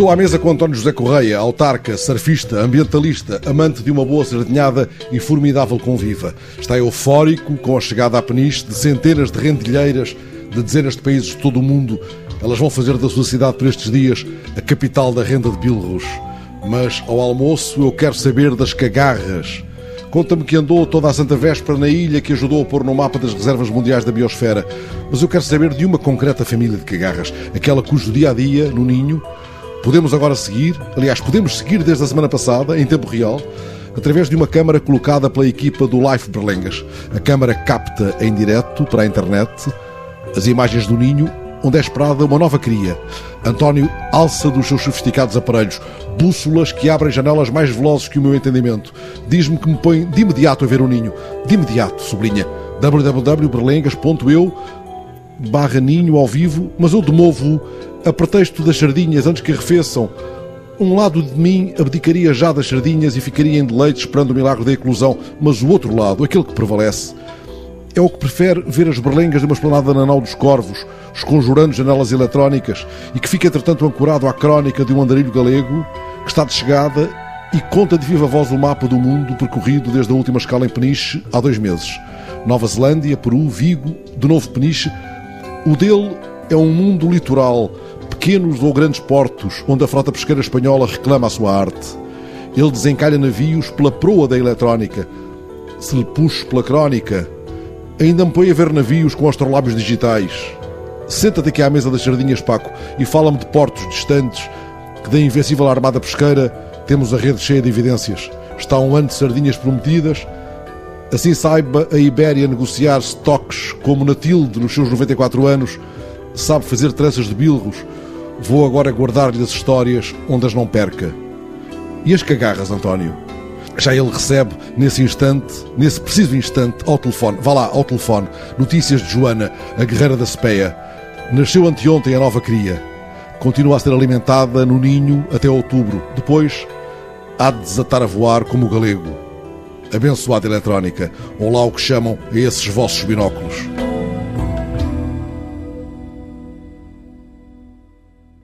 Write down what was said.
Estou à mesa com António José Correia, autarca, surfista, ambientalista, amante de uma boa sardinhada e formidável conviva. Está eufórico com a chegada à peniche de centenas de rendilheiras de dezenas de países de todo o mundo. Elas vão fazer da sua cidade por estes dias a capital da renda de Bilros. Mas ao almoço eu quero saber das cagarras. Conta-me que andou toda a Santa Véspera na ilha que ajudou a pôr no mapa das reservas mundiais da biosfera. Mas eu quero saber de uma concreta família de cagarras, aquela cujo dia a dia, no ninho, Podemos agora seguir, aliás, podemos seguir desde a semana passada, em tempo real, através de uma câmara colocada pela equipa do Life Berlengas. A câmara capta em direto para a internet as imagens do ninho, onde é esperada uma nova cria. António alça dos seus sofisticados aparelhos, bússolas que abrem janelas mais velozes que o meu entendimento. Diz-me que me põe de imediato a ver o ninho. De imediato, sublinha. www.berlengas.eu barra ninho ao vivo, mas eu demovo a pretexto das sardinhas antes que arrefeçam. Um lado de mim abdicaria já das sardinhas e ficaria em deleite esperando o milagre da eclosão, mas o outro lado, aquele que prevalece, é o que prefere ver as berlengas de uma esplanada na nau dos corvos, esconjurando janelas eletrónicas e que fica, entretanto, ancorado à crónica de um andarilho galego que está de chegada e conta de viva voz o mapa do mundo percorrido desde a última escala em Peniche há dois meses. Nova Zelândia, Peru, Vigo, de novo Peniche. O dele é um mundo litoral pequenos ou grandes portos onde a frota pesqueira espanhola reclama a sua arte. Ele desencalha navios pela proa da eletrónica. Se lhe puxo pela crónica, ainda me põe a ver navios com astrolábios digitais. Senta-te aqui à mesa das sardinhas, Paco, e fala-me de portos distantes, que da invencível armada pesqueira temos a rede cheia de evidências. Está um ano de sardinhas prometidas. Assim saiba a Ibéria negociar estoques como Natilde, nos seus 94 anos, sabe fazer tranças de bilros, Vou agora guardar-lhe as histórias onde as não perca. E as cagarras, António? Já ele recebe, nesse instante, nesse preciso instante, ao telefone, vá lá, ao telefone, notícias de Joana, a guerreira da Cepeia. Nasceu anteontem a nova cria. Continua a ser alimentada no ninho até outubro. Depois, há de desatar a voar como o galego. Abençoada eletrónica, ou lá o que chamam a esses vossos binóculos.